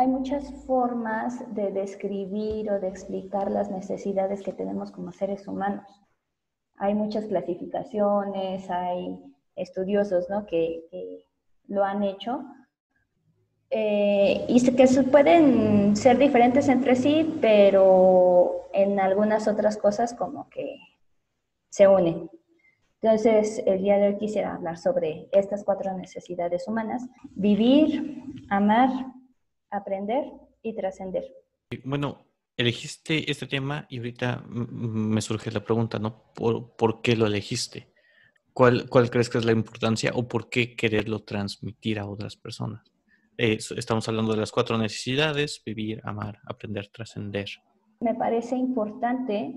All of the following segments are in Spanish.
hay muchas formas de describir o de explicar las necesidades que tenemos como seres humanos. Hay muchas clasificaciones, hay estudiosos ¿no? que, lo han hecho eh, y que pueden ser diferentes entre sí, pero en algunas otras cosas como que se unen. Entonces, el día de hoy quisiera hablar sobre estas cuatro necesidades humanas. Vivir, amar, aprender y trascender. Bueno, elegiste este tema y ahorita me surge la pregunta, ¿no? ¿Por, qué lo elegiste? ¿Cuál, ¿Cuál, crees que es la importancia o por qué quererlo transmitir a otras personas? estamos hablando de las cuatro necesidades, vivir, amar, aprender, trascender. Me parece importante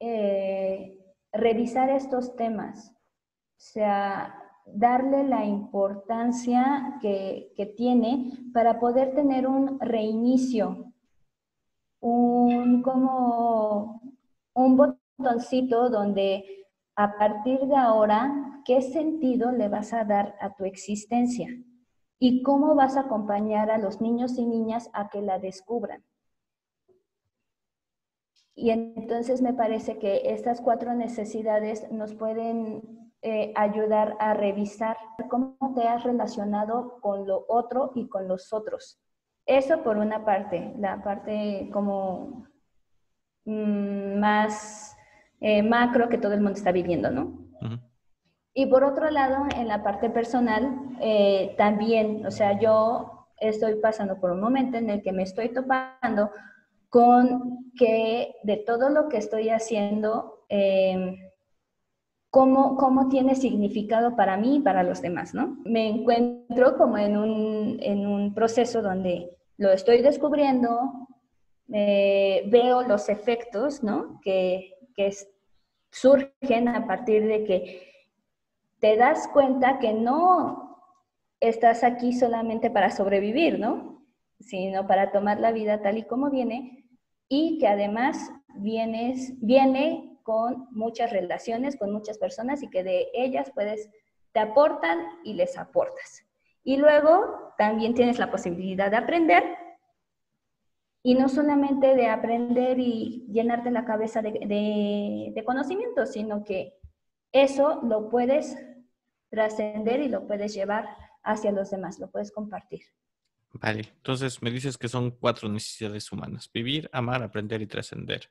eh, revisar estos temas, o sea, darle la importancia que, tiene para poder tener un reinicio, un como un botoncito donde a partir de ahora, ¿qué sentido le vas a dar a tu existencia? ¿Y cómo vas a acompañar a los niños y niñas a que la descubran? Y entonces me parece que estas cuatro necesidades nos pueden eh, ayudar a revisar cómo te has relacionado con lo otro y con los otros. Eso por una parte, la parte como mm, más eh, macro que todo el mundo está viviendo, ¿no? Y por otro lado, en la parte personal, eh, también, o sea, yo estoy pasando por un momento en el que me estoy topando con que de todo lo que estoy haciendo, em, cómo, cómo, tiene significado para mí y para los demás, ¿no? Me encuentro como en un, en un proceso donde lo estoy descubriendo, veo los efectos, ¿no? Que, que surgen a partir de que te das cuenta que no estás aquí solamente para sobrevivir, ¿no? Sino para tomar la vida tal y como viene y que además vienes, viene con muchas relaciones, con muchas personas y que de ellas puedes, te aportan y les aportas. Y luego también tienes la posibilidad de aprender y no solamente de aprender y llenarte la cabeza de, de, de conocimientos, sino que eso lo puedes trascender y lo puedes llevar hacia los demás, lo puedes compartir. Vale, entonces me dices que son cuatro necesidades humanas, vivir, amar, aprender y trascender.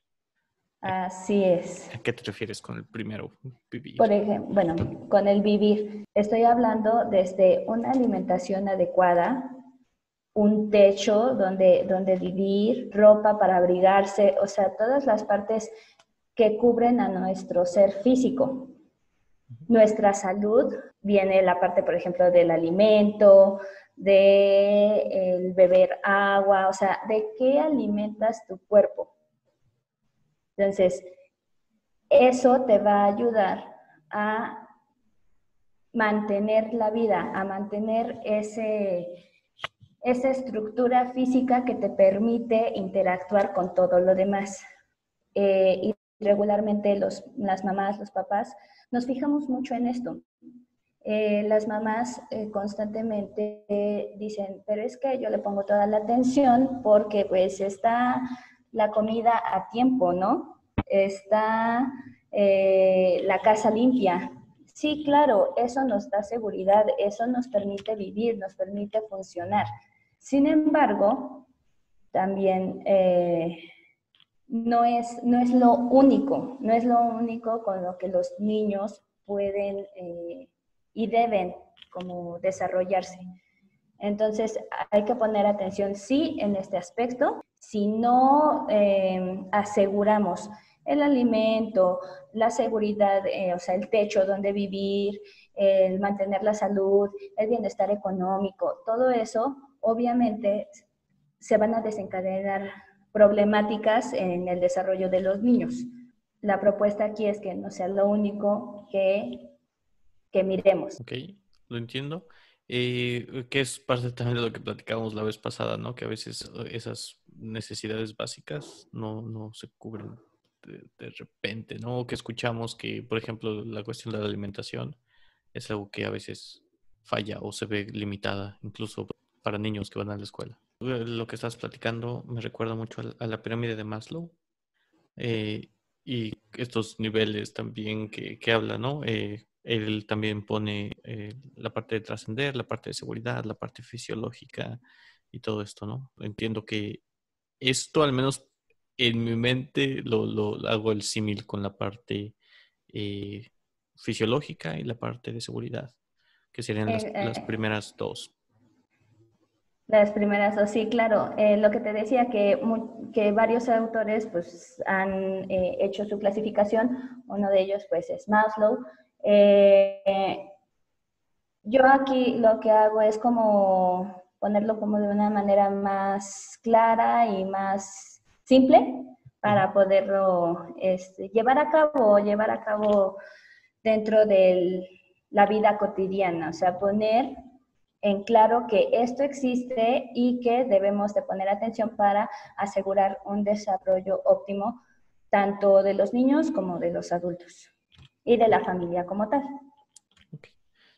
Así es. ¿A qué te refieres con el primero, vivir? Por ejemplo, bueno, con el vivir, estoy hablando desde una alimentación adecuada, un techo donde, donde vivir, ropa para abrigarse, o sea, todas las partes que cubren a nuestro ser físico. Nuestra salud viene la parte, por ejemplo, del alimento, de el beber agua, o sea, de qué alimentas tu cuerpo. Entonces, eso te va a ayudar a mantener la vida, a mantener ese, esa estructura física que te permite interactuar con todo lo demás. Eh, y regularmente los, las mamás, los papás, nos fijamos mucho en esto. Eh, las mamás eh, constantemente dicen, pero es que yo le pongo toda la atención porque pues está la comida a tiempo, ¿no? Está eh, la casa limpia. Sí, claro, eso nos da seguridad, eso nos permite vivir, nos permite funcionar. Sin embargo, también no, es, no es lo único, no es lo único con lo que los niños pueden y deben como desarrollarse. Entonces hay que poner atención sí en este aspecto. Si no eh, aseguramos el alimento, la seguridad, eh, o sea, el techo donde vivir, el mantener la salud, el bienestar económico, todo eso, obviamente se van a desencadenar problemáticas en el desarrollo de los niños. La propuesta aquí es que no sea lo único que que miremos. Ok, lo entiendo. Eh, que es parte también de lo que platicábamos la vez pasada, ¿no? Que a veces eh, esas necesidades básicas no, no se cubren de, repente, ¿no? que escuchamos que, por ejemplo, la cuestión de la alimentación es algo que a veces falla o se ve limitada, incluso para niños que van a la escuela. Lo que estás platicando me recuerda mucho a la pirámide de Maslow eh, y estos niveles también que, que habla, ¿no? Eh, él también pone eh, la parte de trascender, la parte de seguridad, la parte fisiológica y todo esto, ¿no? Entiendo que esto, al menos en mi mente, lo, lo hago el símil con la parte eh, fisiológica y la parte de seguridad, que serían las, las eh, primeras dos. Las primeras dos, sí, claro. lo que te decía, que, que varios autores pues, han hecho su clasificación, uno de ellos pues es Maslow, eh, yo aquí lo que hago es como ponerlo como de una manera más clara y más simple para poderlo este, llevar a cabo, llevar a cabo dentro de la vida cotidiana, o sea, poner en claro que esto existe y que debemos de poner atención para asegurar un desarrollo óptimo tanto de los niños como de los adultos y de la familia como tal.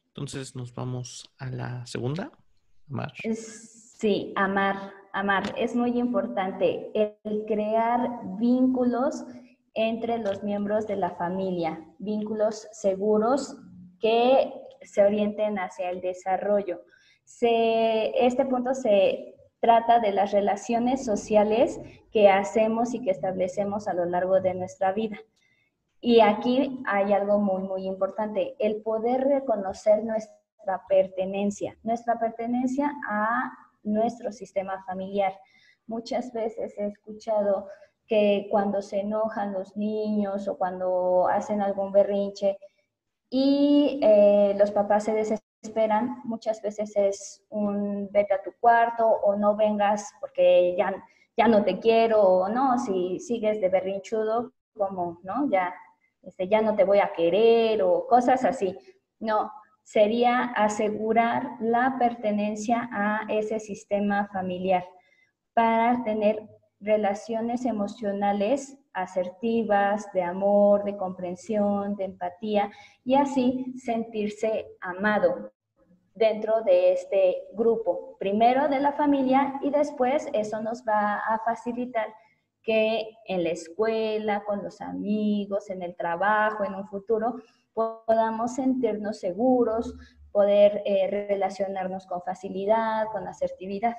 Entonces nos vamos a la segunda, amar. Sí, amar, amar. Es muy importante el crear vínculos entre los miembros de la familia, vínculos seguros que se orienten hacia el desarrollo. este punto se trata de las relaciones sociales que hacemos y que establecemos a lo largo de nuestra vida. Y aquí hay algo muy, muy importante, el poder reconocer nuestra pertenencia, nuestra pertenencia a nuestro sistema familiar. Muchas veces he escuchado que cuando se enojan los niños o cuando hacen algún berrinche y eh, los papás se desesperan, muchas veces es un vete a tu cuarto o no vengas porque ya, ya no te quiero o no, si sigues de berrinchudo, como, ¿no? Ya este, ya no te voy a querer o cosas así. No, sería asegurar la pertenencia a ese sistema familiar para tener relaciones emocionales asertivas, de amor, de comprensión, de empatía y así sentirse amado dentro de este grupo, primero de la familia y después eso nos va a facilitar que en la escuela, con los amigos, en el trabajo, en un futuro, podamos sentirnos seguros, poder eh, relacionarnos con facilidad, con asertividad.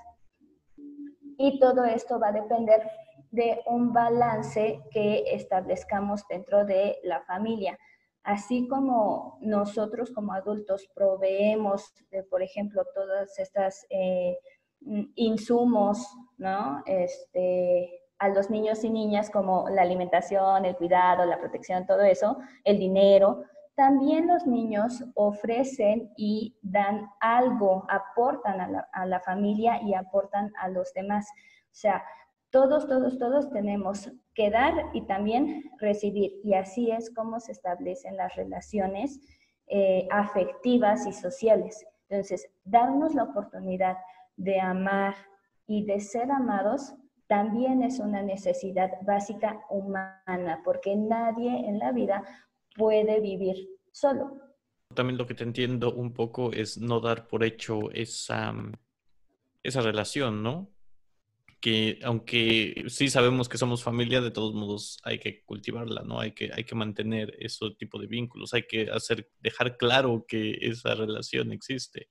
Y todo esto va a depender de un balance que establezcamos dentro de la familia. Así como nosotros como adultos proveemos, por ejemplo, todas estas eh, insumos, ¿no? Este, a los niños y niñas como la alimentación, el cuidado, la protección, todo eso, el dinero, también los niños ofrecen y dan algo, aportan a la, familia y aportan a los demás. O sea, todos, todos, todos tenemos que dar y también recibir. Y así es como se establecen las relaciones eh, afectivas y sociales. Entonces, darnos la oportunidad de amar y de ser amados también es una necesidad básica humana, porque nadie en la vida puede vivir solo. También lo que te entiendo un poco es no dar por hecho esa, esa relación, ¿no? Que aunque sí sabemos que somos familia, de todos modos hay que cultivarla, ¿no? Hay que, hay que mantener ese tipo de vínculos, hay que hacer, dejar claro que esa relación existe.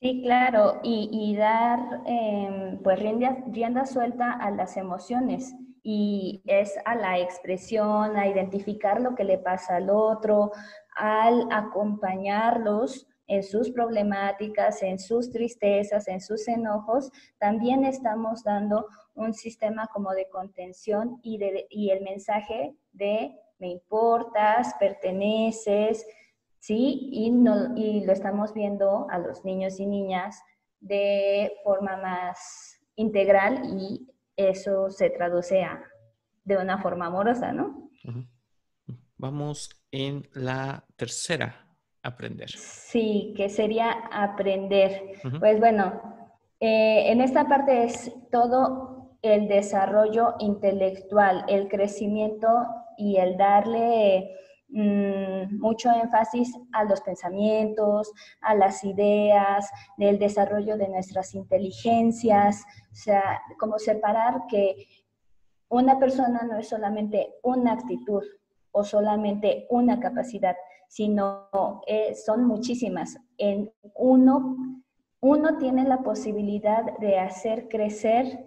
Sí, claro, y, dar em, pues rienda, suelta a las emociones y es a la expresión, a identificar lo que le pasa al otro, al acompañarlos en sus problemáticas, en sus tristezas, en sus enojos, también estamos dando un sistema como de contención y, de, y el mensaje de me importas, perteneces, ¿sí? Y, no, y lo estamos viendo a los niños y niñas de forma más integral y eso se traduce a, de una forma amorosa, ¿no? Vamos en la tercera, aprender. Sí, que sería aprender. Pues bueno, eh, en esta parte es todo el desarrollo intelectual, el crecimiento y el darle mm, mucho énfasis a los pensamientos, a las ideas, del desarrollo de nuestras inteligencias, sea, como separar que una persona no es solamente una actitud o solamente una capacidad, sino eh, son muchísimas. En uno, uno tiene la posibilidad de hacer crecer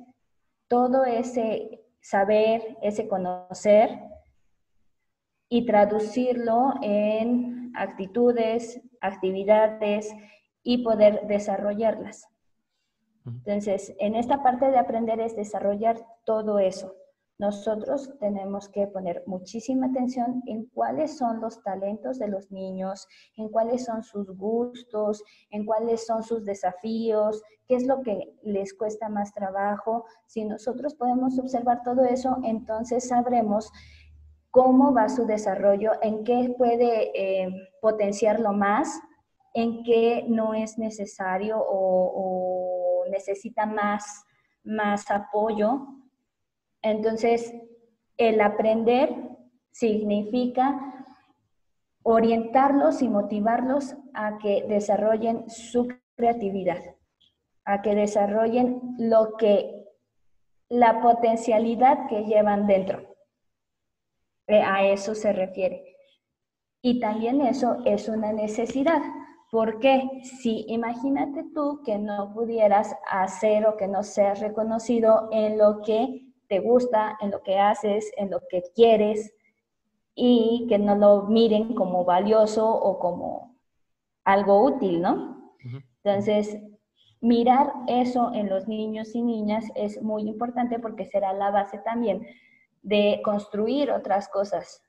todo ese saber, ese conocer y traducirlo en actitudes, actividades y poder desarrollarlas. Entonces, en esta parte de aprender es desarrollar todo eso. Nosotros tenemos que poner muchísima atención en cuáles son los talentos de los niños, en cuáles son sus gustos, en cuáles son sus desafíos, qué es lo que les cuesta más trabajo. Si nosotros podemos observar todo eso, entonces sabremos cómo va su desarrollo, en qué puede eh, potenciarlo más, en qué no es necesario o, o necesita más, más apoyo entonces, el aprender significa orientarlos y motivarlos a que desarrollen su creatividad, a que desarrollen lo que, la potencialidad que llevan dentro. Eh, a eso se refiere. Y también eso es una necesidad. Porque Si imagínate tú que no pudieras hacer o que no seas reconocido en lo que te gusta, en lo que haces, en lo que quieres y que no lo miren como valioso o como algo útil, ¿no? Entonces, mirar eso en los niños y niñas es muy importante porque será la base también de construir otras cosas,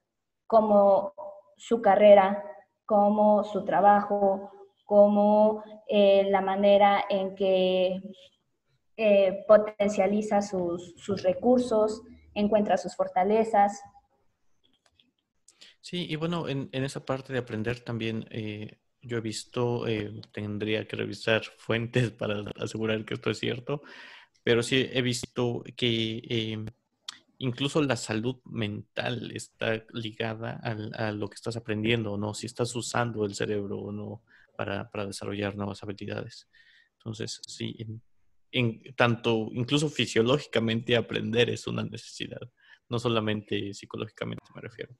como su carrera, como su trabajo, como eh, la manera en que eh, potencializa sus, recursos, encuentra sus fortalezas. Sí, y bueno, en, esa parte de aprender también eh, yo he visto, tendría que revisar fuentes para asegurar que esto es cierto, pero sí he visto que incluso la salud mental está ligada a lo que estás aprendiendo, ¿no? Si estás usando el cerebro o no para, desarrollar nuevas habilidades. Entonces, sí, tanto incluso fisiológicamente aprender es una necesidad, no solamente psicológicamente me refiero.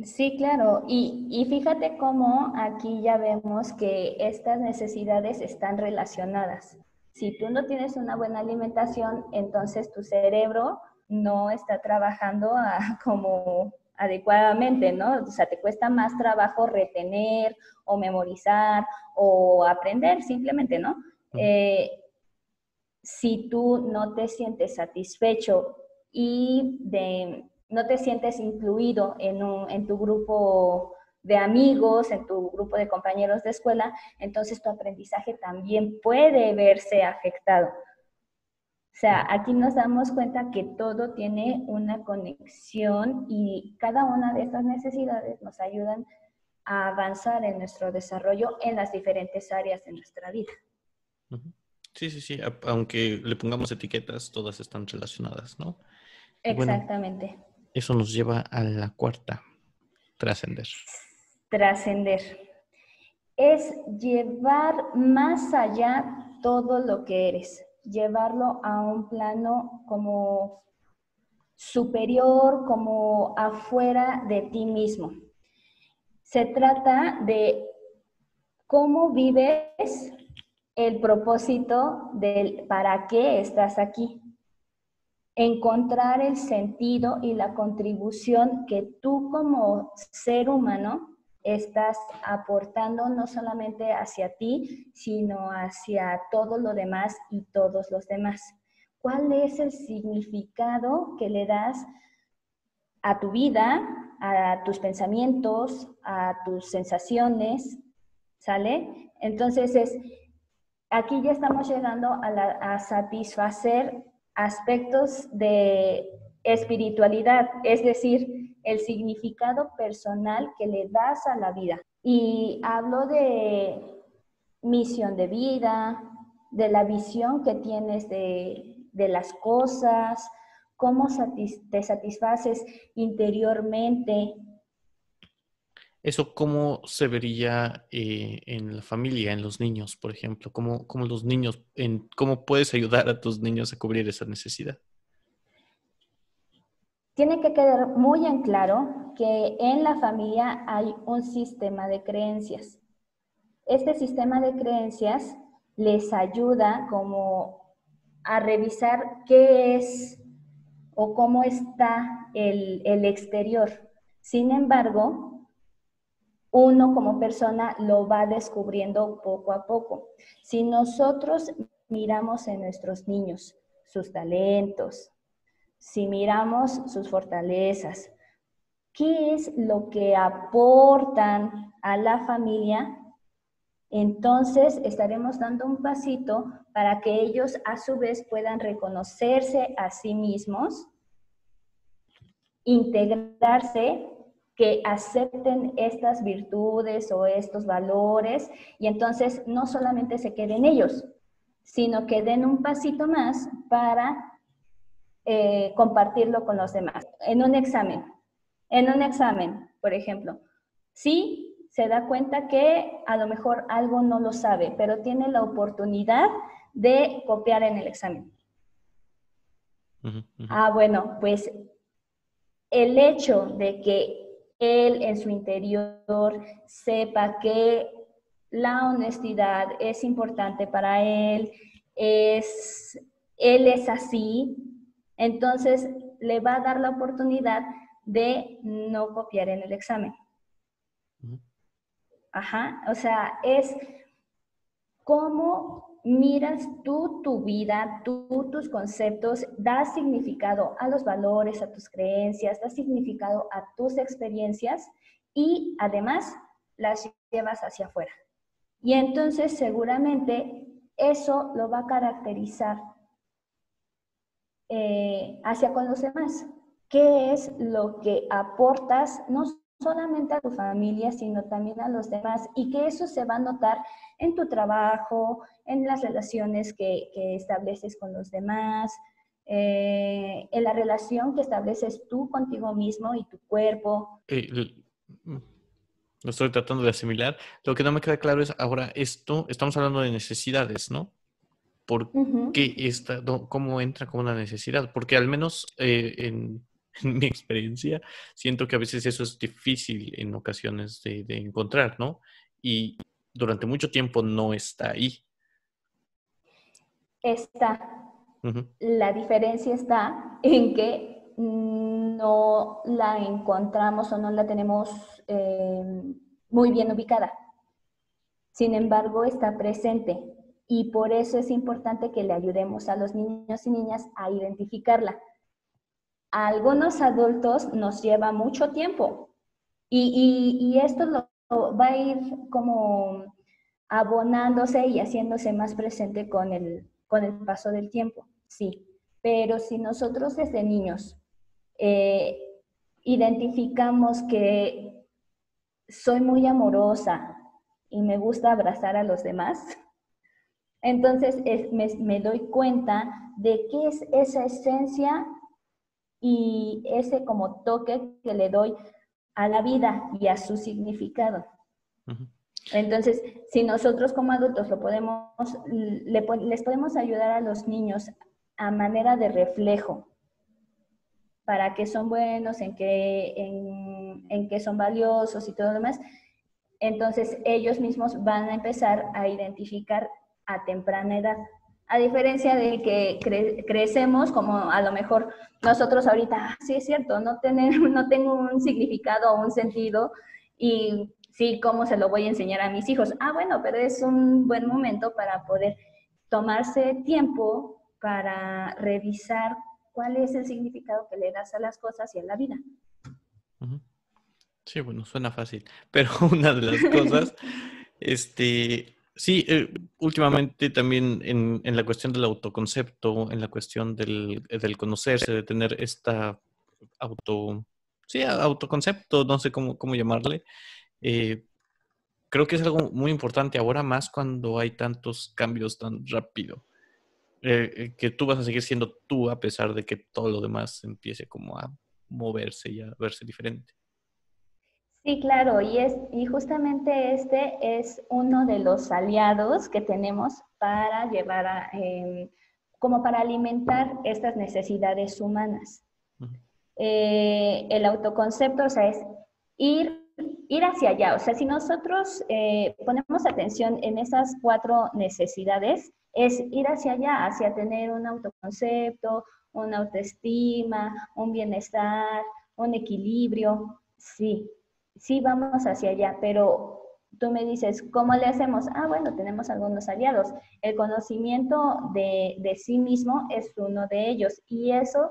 Sí, claro. Y, fíjate cómo aquí ya vemos que estas necesidades están relacionadas. Si tú no tienes una buena alimentación, entonces tu cerebro no está trabajando como adecuadamente, ¿no? O sea, te cuesta más trabajo retener o memorizar o aprender simplemente, ¿no? si tú no te sientes satisfecho y de, no te sientes incluido en, en tu grupo de amigos, en tu grupo de compañeros de escuela, entonces tu aprendizaje también puede verse afectado. O sea, aquí nos damos cuenta que todo tiene una conexión y cada una de estas necesidades nos ayudan a avanzar en nuestro desarrollo en las diferentes áreas de nuestra vida. Sí, sí, sí. Aunque le pongamos etiquetas, todas están relacionadas, ¿no? Exactamente. eso nos lleva a la cuarta, trascender. Trascender. Es llevar más allá todo lo que eres, llevarlo a un plano como superior, como afuera de ti mismo. Se trata de cómo vives el propósito del para qué estás aquí. Encontrar el sentido y la contribución que tú como ser humano estás aportando no solamente hacia ti, sino hacia todo lo demás y todos los demás. ¿Cuál es el significado que le das a tu vida, a tus pensamientos, a tus sensaciones? ¿Sale? Entonces es aquí ya estamos llegando a, satisfacer aspectos de espiritualidad, es decir, el significado personal que le das a la vida. Y hablo de misión de vida, de la visión que tienes de, las cosas, cómo te satisfaces interiormente, ¿Eso cómo se vería eh, en la familia, en los niños, por ejemplo? ¿Cómo, cómo los niños, en, cómo puedes ayudar a tus niños a cubrir esa necesidad? Tiene que quedar muy en claro que en la familia hay un sistema de creencias. Este sistema de creencias les ayuda como a revisar qué es o cómo está el, el exterior. Sin embargo, uno como persona lo va descubriendo poco a poco. Si nosotros miramos en nuestros niños sus talentos, si miramos sus fortalezas, qué es lo que aportan a la familia, entonces estaremos dando un pasito para que ellos a su vez puedan reconocerse a sí mismos, integrarse, que acepten estas virtudes o estos valores y entonces no solamente se queden ellos, sino que den un pasito más para eh, compartirlo con los demás. En un examen, en un examen, por ejemplo, sí se da cuenta que a lo mejor algo no lo sabe, pero tiene la oportunidad de copiar en el examen. Ah, bueno, pues el hecho de que él en su interior sepa que la honestidad es importante para él, es, él es así, entonces, le va a dar la oportunidad de no copiar en el examen. Ajá, o sea, es cómo miras tú tu vida, tú tus conceptos, das significado a los valores, a tus creencias, das significado a tus experiencias y además las llevas hacia afuera. Y entonces seguramente eso lo va a caracterizar eh, hacia con los demás. ¿Qué es lo que aportas no solamente a tu familia, sino también a los demás? Y que eso se va a notar en tu trabajo, en las relaciones que, estableces con los demás, eh, en la relación que estableces tú contigo mismo y tu cuerpo. Mm, lo estoy tratando de asimilar. Lo que no me queda claro es ahora esto, estamos hablando de necesidades, ¿no? ¿Por qué esta, cómo entra como una necesidad? Porque al menos eh, en, mi experiencia siento que a veces eso es difícil en ocasiones de, encontrar, ¿no? Y durante mucho tiempo no está ahí. Está. La diferencia está en que no la encontramos o no la tenemos eh, muy bien ubicada. Sin embargo, está presente y por eso es importante que le ayudemos a los niños y niñas a identificarla. A algunos adultos nos lleva mucho tiempo y, esto va a ir como abonándose y haciéndose más presente con el, con el paso del tiempo, sí. Pero si nosotros desde niños eh, identificamos que soy muy amorosa y me gusta abrazar a los demás, entonces me, doy cuenta de qué es esa esencia y ese como toque que le doy a la vida y a su significado. Entonces, si nosotros como adultos lo podemos, les podemos ayudar a los niños a manera de reflejo para que son buenos, en que, en, en que son valiosos y todo lo demás, entonces ellos mismos van a empezar a identificar a temprana edad. A diferencia de que crecemos, como a lo mejor nosotros ahorita, ah, sí es cierto, no, tener, no tengo un significado o un sentido y sí, ¿cómo se lo voy a enseñar a mis hijos? Ah, bueno, pero es un buen momento para poder tomarse tiempo para revisar cuál es el significado que le das a las cosas y a la vida. Sí, bueno, suena fácil, pero una de las cosas, este, Sí, eh, últimamente también en, la cuestión del autoconcepto, en la cuestión del, eh, del, conocerse, de tener esta auto, sí, autoconcepto, no sé cómo, cómo llamarle, eh, creo que es algo muy importante ahora más cuando hay tantos cambios tan rápido, que tú vas a seguir siendo tú a pesar de que todo lo demás empiece como a moverse y a verse diferente. Sí, claro, y, es, y justamente este es uno de los aliados que tenemos para llevar a, em, como para alimentar estas necesidades humanas. Eh, el autoconcepto, o sea, es ir, ir hacia allá. O sea, si nosotros eh, ponemos atención en esas cuatro necesidades, es ir hacia allá, hacia tener un autoconcepto, una autoestima, un bienestar, un equilibrio. Sí, sí vamos hacia allá, pero tú me dices, ¿cómo le hacemos? Ah, bueno, tenemos algunos aliados. El conocimiento de, de sí mismo es uno de ellos y eso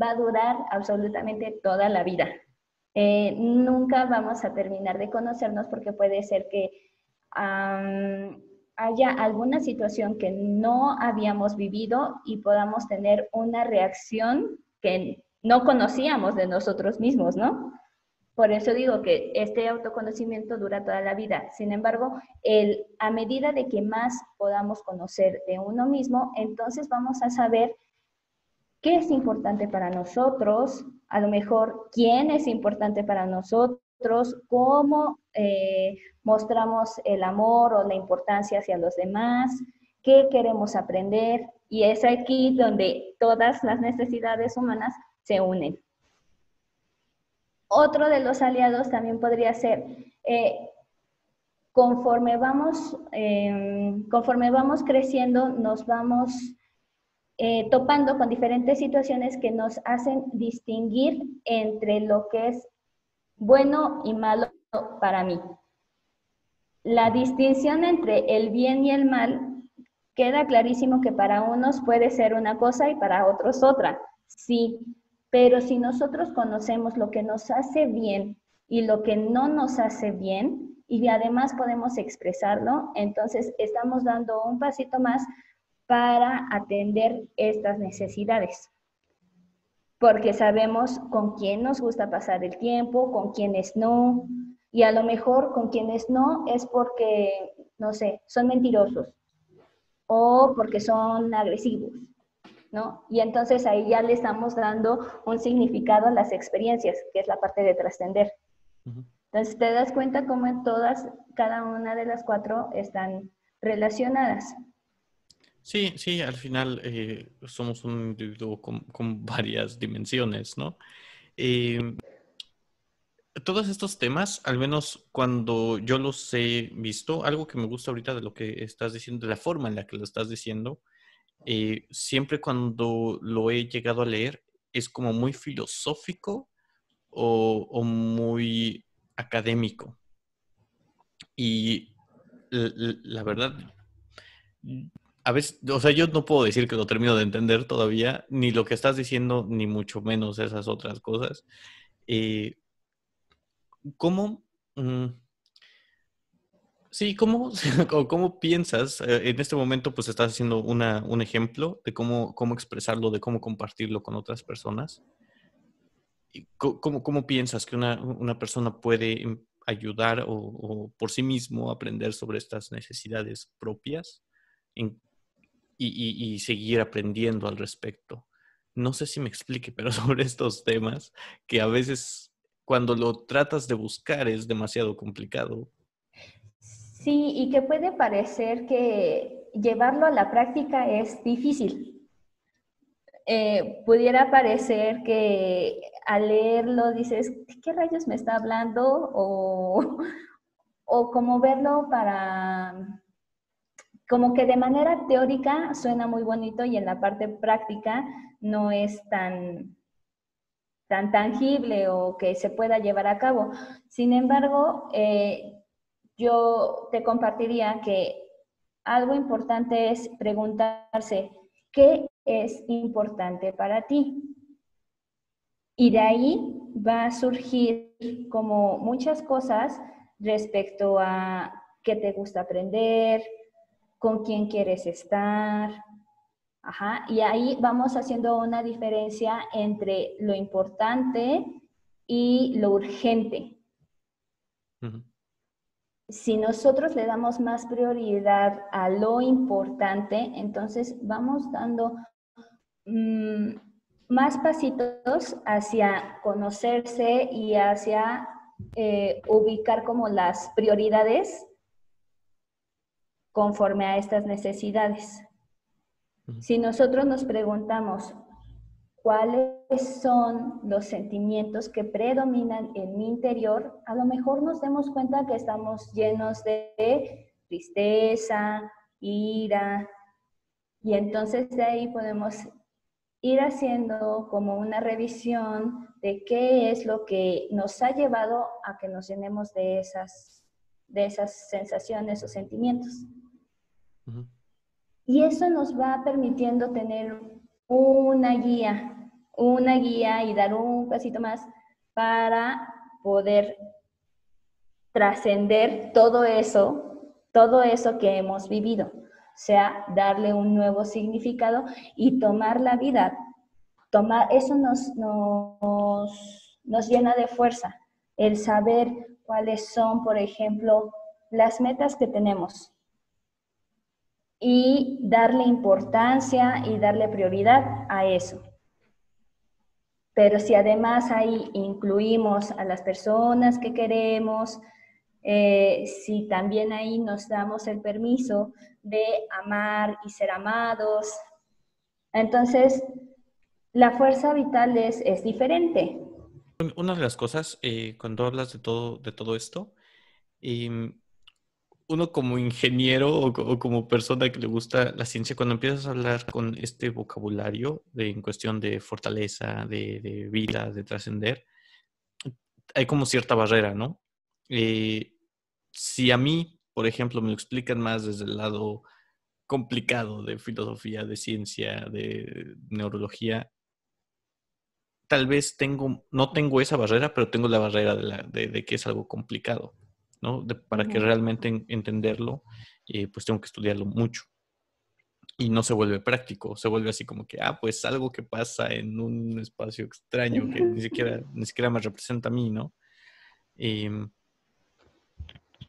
va a durar absolutamente toda la vida. Eh, nunca vamos a terminar de conocernos porque puede ser que haya alguna situación que no habíamos vivido y podamos tener una reacción que no conocíamos de nosotros mismos, ¿no? Por eso digo que este autoconocimiento dura toda la vida. Sin embargo, el, a medida de que más podamos conocer de uno mismo, entonces vamos a saber qué es importante para nosotros, a lo mejor quién es importante para nosotros, cómo eh, mostramos el amor o la importancia hacia los demás, qué queremos aprender. Y es aquí donde todas las necesidades humanas se unen. Otro de los aliados también podría ser, eh, conforme, vamos, em, conforme vamos creciendo, nos vamos eh, topando con diferentes situaciones que nos hacen distinguir entre lo que es bueno y malo para mí. La distinción entre el bien y el mal queda clarísimo que para unos puede ser una cosa y para otros otra. Sí, pero si nosotros conocemos lo que nos hace bien y lo que no nos hace bien, y además podemos expresarlo, entonces estamos dando un pasito más para atender estas necesidades. Porque sabemos con quién nos gusta pasar el tiempo, con quiénes no, y a lo mejor con quienes no es porque, no sé, son mentirosos o porque son agresivos ¿no? Y entonces ahí ya le estamos dando un significado a las experiencias, que es la parte de trascender. Entonces te das cuenta cómo en todas, cada una de las cuatro están relacionadas. Sí, sí, al final eh, somos un individuo con, varias dimensiones, ¿no? Eh, todos estos temas, al menos cuando yo los he visto, algo que me gusta ahorita de lo que estás diciendo, de la forma en la que lo estás diciendo, eh, siempre cuando lo he llegado a leer es como muy filosófico o, muy académico. Y la, verdad, a veces, o sea, yo no puedo decir que lo termino de entender todavía, ni lo que estás diciendo, ni mucho menos esas otras cosas. Eh, ¿Cómo? Mm, Sí, ¿cómo, cómo piensas? Eh, en este momento, pues estás haciendo una, un ejemplo de cómo, cómo expresarlo, de cómo compartirlo con otras personas. ¿Cómo, cómo piensas que una, una persona puede em, ayudar o, por sí mismo aprender sobre estas necesidades propias y, y, y seguir aprendiendo al respecto? No sé si me explique, pero sobre estos temas que a veces cuando lo tratas de buscar es demasiado complicado Sí, y que puede parecer que llevarlo a la práctica es difícil. Eh, pudiera parecer que al leerlo dices, ¿qué rayos me está hablando? O, o como verlo para, como que de manera teórica suena muy bonito y en la parte práctica no es tan, tan tangible o que se pueda llevar a cabo. Sin embargo, eh, yo te compartiría que algo importante es preguntarse, ¿qué es importante para ti? Y de ahí va a surgir como muchas cosas respecto a qué te gusta aprender, con quién quieres estar. y ahí vamos haciendo una diferencia entre lo importante y lo urgente si nosotros le damos más prioridad a lo importante, entonces vamos dando mm, más pasitos hacia conocerse y hacia eh, ubicar como las prioridades conforme a estas necesidades. Si nosotros nos preguntamos cuáles son los sentimientos que predominan en mi interior, a lo mejor nos demos cuenta que estamos llenos de tristeza, ira, y entonces de ahí podemos ir haciendo como una revisión de qué es lo que nos ha llevado a que nos llenemos de esas, de esas sensaciones o sentimientos. Y eso nos va permitiendo tener una guía, una guía y dar un pasito más para poder trascender todo eso, todo eso que hemos vivido sea darle un nuevo significado y tomar la vida. Tomar, eso nos, nos, nos llena de fuerza, el saber cuáles son, por ejemplo, las metas que tenemos y darle importancia y darle prioridad a eso. Pero si además ahí incluimos a las personas que queremos, eh, si también ahí nos damos el permiso de amar y ser amados, entonces la fuerza vital es, es diferente. Una de las cosas, eh, cuando hablas de todo, de todo esto, em, uno como ingeniero o, como persona que le gusta la ciencia, cuando empiezas a hablar con este vocabulario de, en cuestión de fortaleza, de, vida, de trascender, hay como cierta barrera, ¿no? Eh, si a mí, por ejemplo, me lo explican más desde el lado complicado de filosofía, de ciencia, de neurología, tal vez tengo, no tengo esa barrera, pero tengo la barrera de, que es algo complicado, ¿no? para que realmente entenderlo, eh, pues tengo que estudiarlo mucho. Y no se vuelve práctico, se vuelve así como que, ah, pues algo que pasa en un espacio extraño que ni siquiera, ni siquiera me representa a mí, ¿no? Em,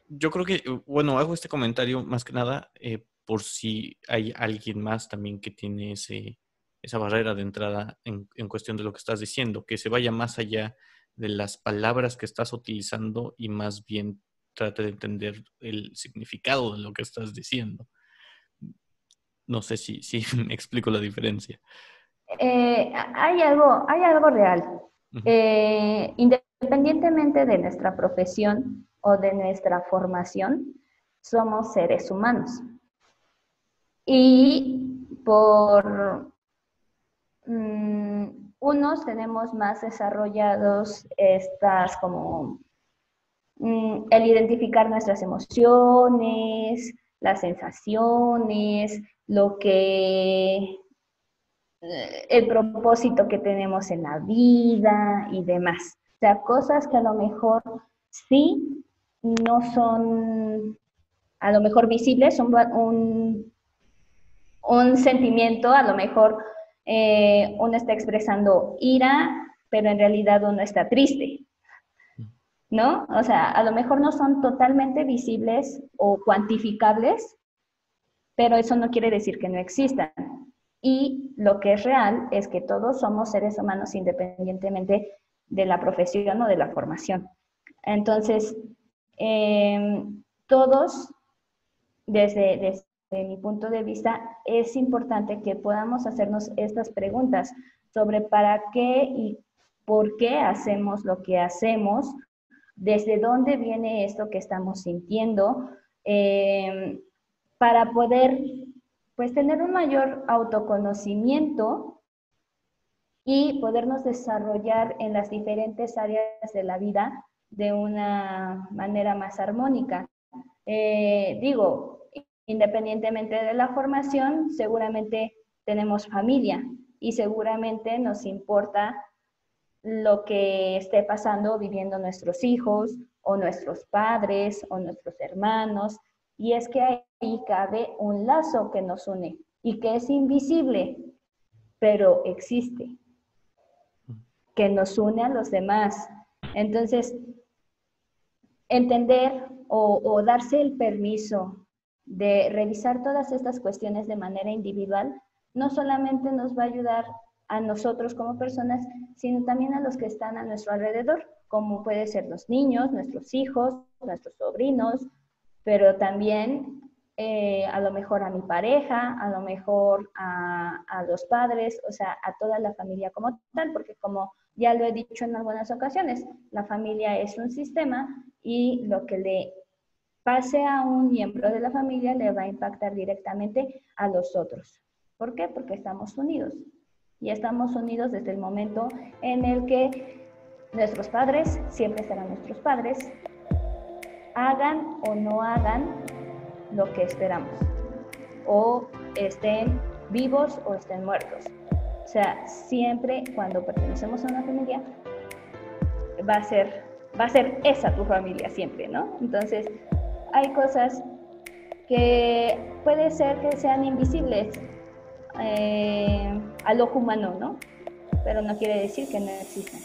yo creo que, bueno, hago este comentario más que nada eh, por si hay alguien más también que tiene ese, esa barrera de entrada en, en, cuestión de lo que estás diciendo, que se vaya más allá de las palabras que estás utilizando y más bien trate de entender el significado de lo que estás diciendo. No sé si, si me explico la diferencia. Eh, hay, algo, hay algo real. Eh, independientemente de nuestra profesión, o de nuestra formación, somos seres humanos. Y por mm, unos tenemos más desarrollados estas como el identificar nuestras emociones, las sensaciones, lo que eh, el propósito que tenemos en la vida y demás. O sea, cosas que a lo mejor sí no son a lo mejor visibles, son un, un sentimiento, a lo mejor eh, uno está expresando ira, pero en realidad uno está triste, ¿no? O sea, a lo mejor no son totalmente visibles o cuantificables, pero eso no quiere decir que no existan. Y lo que es real es que todos somos seres humanos independientemente de la profesión o de la formación. Entonces, Em, todos, desde, desde mi punto de vista, es importante que podamos hacernos estas preguntas sobre para qué y por qué hacemos lo que hacemos, desde dónde viene esto que estamos sintiendo, em, para poder pues tener un mayor autoconocimiento y podernos desarrollar en las diferentes áreas de la vida de una manera más armónica. Eh, digo, independientemente de la formación, seguramente tenemos familia y seguramente nos importa lo que esté pasando viviendo nuestros hijos o nuestros padres o nuestros hermanos. Y es que ahí cabe un lazo que nos une y que es invisible, pero existe, que nos une a los demás. Entonces, entender o, darse el permiso de revisar todas estas cuestiones de manera individual, no solamente nos va a ayudar a nosotros como personas, sino también a los que están a nuestro alrededor, como puede ser los niños, nuestros hijos, nuestros sobrinos, pero también eh, a lo mejor a mi pareja, a lo mejor a, a, los padres, o sea, a toda la familia como tal, porque como ya lo he dicho en algunas ocasiones, la familia es un sistema y lo que le pase a un miembro de la familia le va a impactar directamente a los otros. ¿Por qué? Porque estamos unidos. Y estamos unidos desde el momento en el que nuestros padres, siempre serán nuestros padres, hagan o no hagan lo que esperamos. O estén vivos o estén muertos. O sea, siempre cuando pertenecemos a una familia, va a ser, va a ser esa tu familia siempre, ¿no? Entonces, hay cosas que puede ser que sean invisibles eh, al ojo humano, ¿no? Pero no quiere decir que no existan.